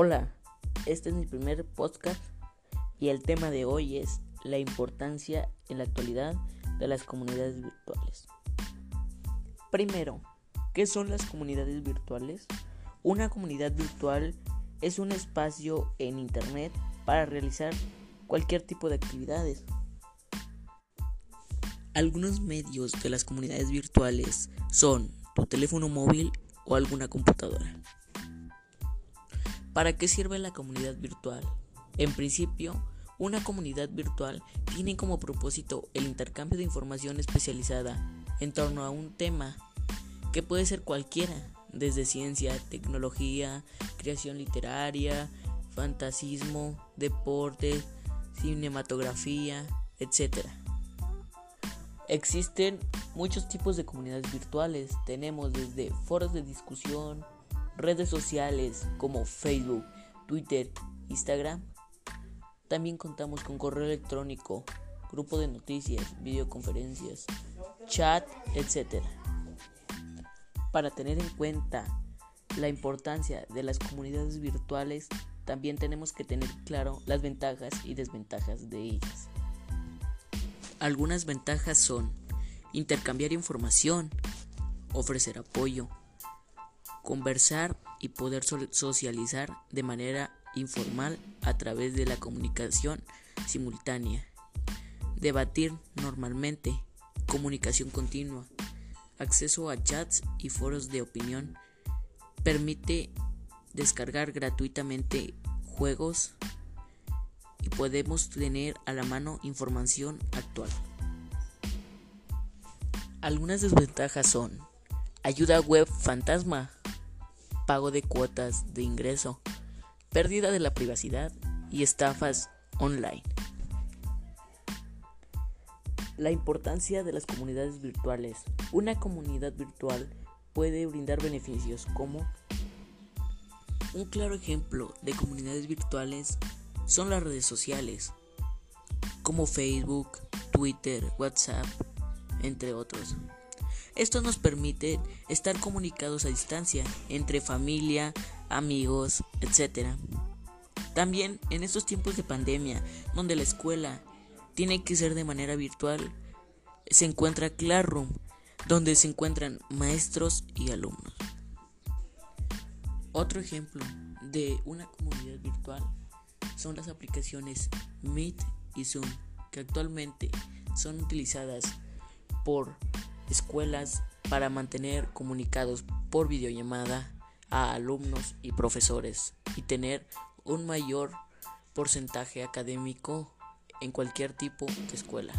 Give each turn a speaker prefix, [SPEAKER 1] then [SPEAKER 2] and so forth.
[SPEAKER 1] Hola, este es mi primer podcast y el tema de hoy es la importancia en la actualidad de las comunidades virtuales. Primero, ¿qué son las comunidades virtuales? Una comunidad virtual es un espacio en Internet para realizar cualquier tipo de actividades. Algunos medios de las comunidades virtuales son tu teléfono móvil o alguna computadora. ¿Para qué sirve la comunidad virtual? En principio, una comunidad virtual tiene como propósito el intercambio de información especializada en torno a un tema que puede ser cualquiera, desde ciencia, tecnología, creación literaria, fantasismo, deporte, cinematografía, etc. Existen muchos tipos de comunidades virtuales. Tenemos desde foros de discusión, redes sociales como Facebook, Twitter, Instagram. También contamos con correo electrónico, grupo de noticias, videoconferencias, chat, etc. Para tener en cuenta la importancia de las comunidades virtuales, también tenemos que tener claro las ventajas y desventajas de ellas. Algunas ventajas son intercambiar información, ofrecer apoyo, conversar y poder socializar de manera informal a través de la comunicación simultánea, debatir normalmente, comunicación continua, acceso a chats y foros de opinión, permite descargar gratuitamente juegos y podemos tener a la mano información actual. Algunas desventajas son ayuda web fantasma, pago de cuotas de ingreso, pérdida de la privacidad y estafas online. La importancia de las comunidades virtuales. Una comunidad virtual puede brindar beneficios como un claro ejemplo de comunidades virtuales son las redes sociales, como Facebook, Twitter, WhatsApp, entre otros. Esto nos permite estar comunicados a distancia entre familia, amigos, etc. También en estos tiempos de pandemia, donde la escuela tiene que ser de manera virtual, se encuentra Classroom, donde se encuentran maestros y alumnos. Otro ejemplo de una comunidad virtual son las aplicaciones Meet y Zoom, que actualmente son utilizadas por escuelas para mantener comunicados por videollamada a alumnos y profesores y tener un mayor porcentaje académico en cualquier tipo de escuela.